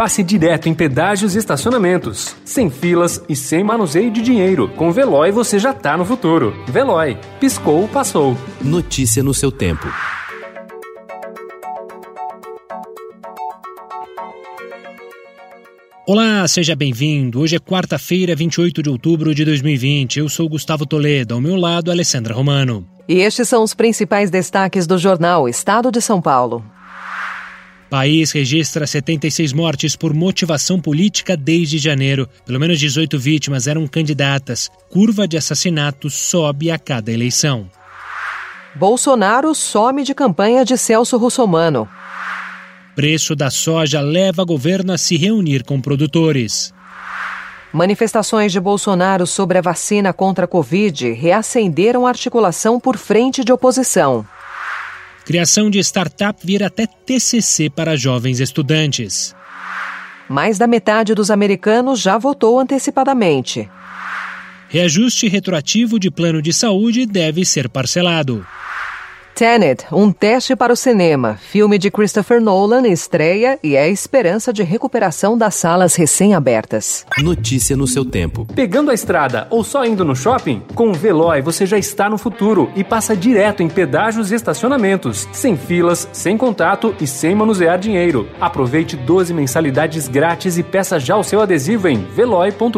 passe direto em pedágios e estacionamentos. Sem filas e sem manuseio de dinheiro. Com Veloy você já tá no futuro. Veloy. Piscou, passou. Notícia no seu tempo. Olá, seja bem-vindo. Hoje é quarta-feira, 28 de outubro de 2020. Eu sou Gustavo Toledo, ao meu lado, Alessandra Romano. E estes são os principais destaques do jornal Estado de São Paulo. País registra 76 mortes por motivação política desde janeiro. Pelo menos 18 vítimas eram candidatas. Curva de assassinatos sobe a cada eleição. Bolsonaro some de campanha de Celso Russomano. Preço da soja leva governo a se reunir com produtores. Manifestações de Bolsonaro sobre a vacina contra a Covid reacenderam a articulação por frente de oposição. Criação de startup vira até TCC para jovens estudantes. Mais da metade dos americanos já votou antecipadamente. Reajuste retroativo de plano de saúde deve ser parcelado. Tenet, um teste para o cinema. Filme de Christopher Nolan estreia e é a esperança de recuperação das salas recém-abertas. Notícia no seu tempo. Pegando a estrada ou só indo no shopping? Com o Veloy você já está no futuro e passa direto em pedágios e estacionamentos, sem filas, sem contato e sem manusear dinheiro. Aproveite 12 mensalidades grátis e peça já o seu adesivo em veloy.com.br.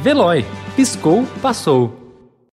Veloy. Piscou, passou.